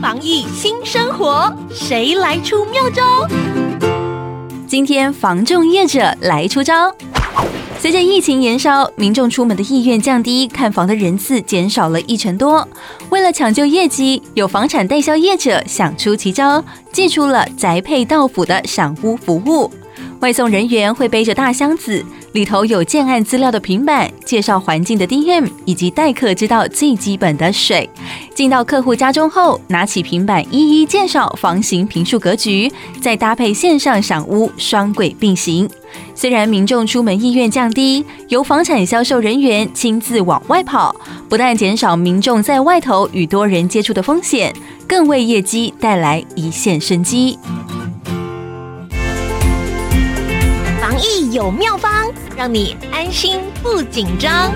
防疫新生活，谁来出妙招？今天房仲业者来出招。随着疫情延烧，民众出门的意愿降低，看房的人次减少了一成多。为了抢救业绩，有房产代销业者想出奇招，祭出了宅配到府的赏屋服务。外送人员会背着大箱子，里头有建案资料的平板，介绍环境的 DM，以及待客之道最基本的水。进到客户家中后，拿起平板一一介绍房型、坪数、格局，再搭配线上赏屋，双轨并行。虽然民众出门意愿降低，由房产销售人员亲自往外跑，不但减少民众在外头与多人接触的风险，更为业绩带来一线生机。防疫有妙方，让你安心不紧张。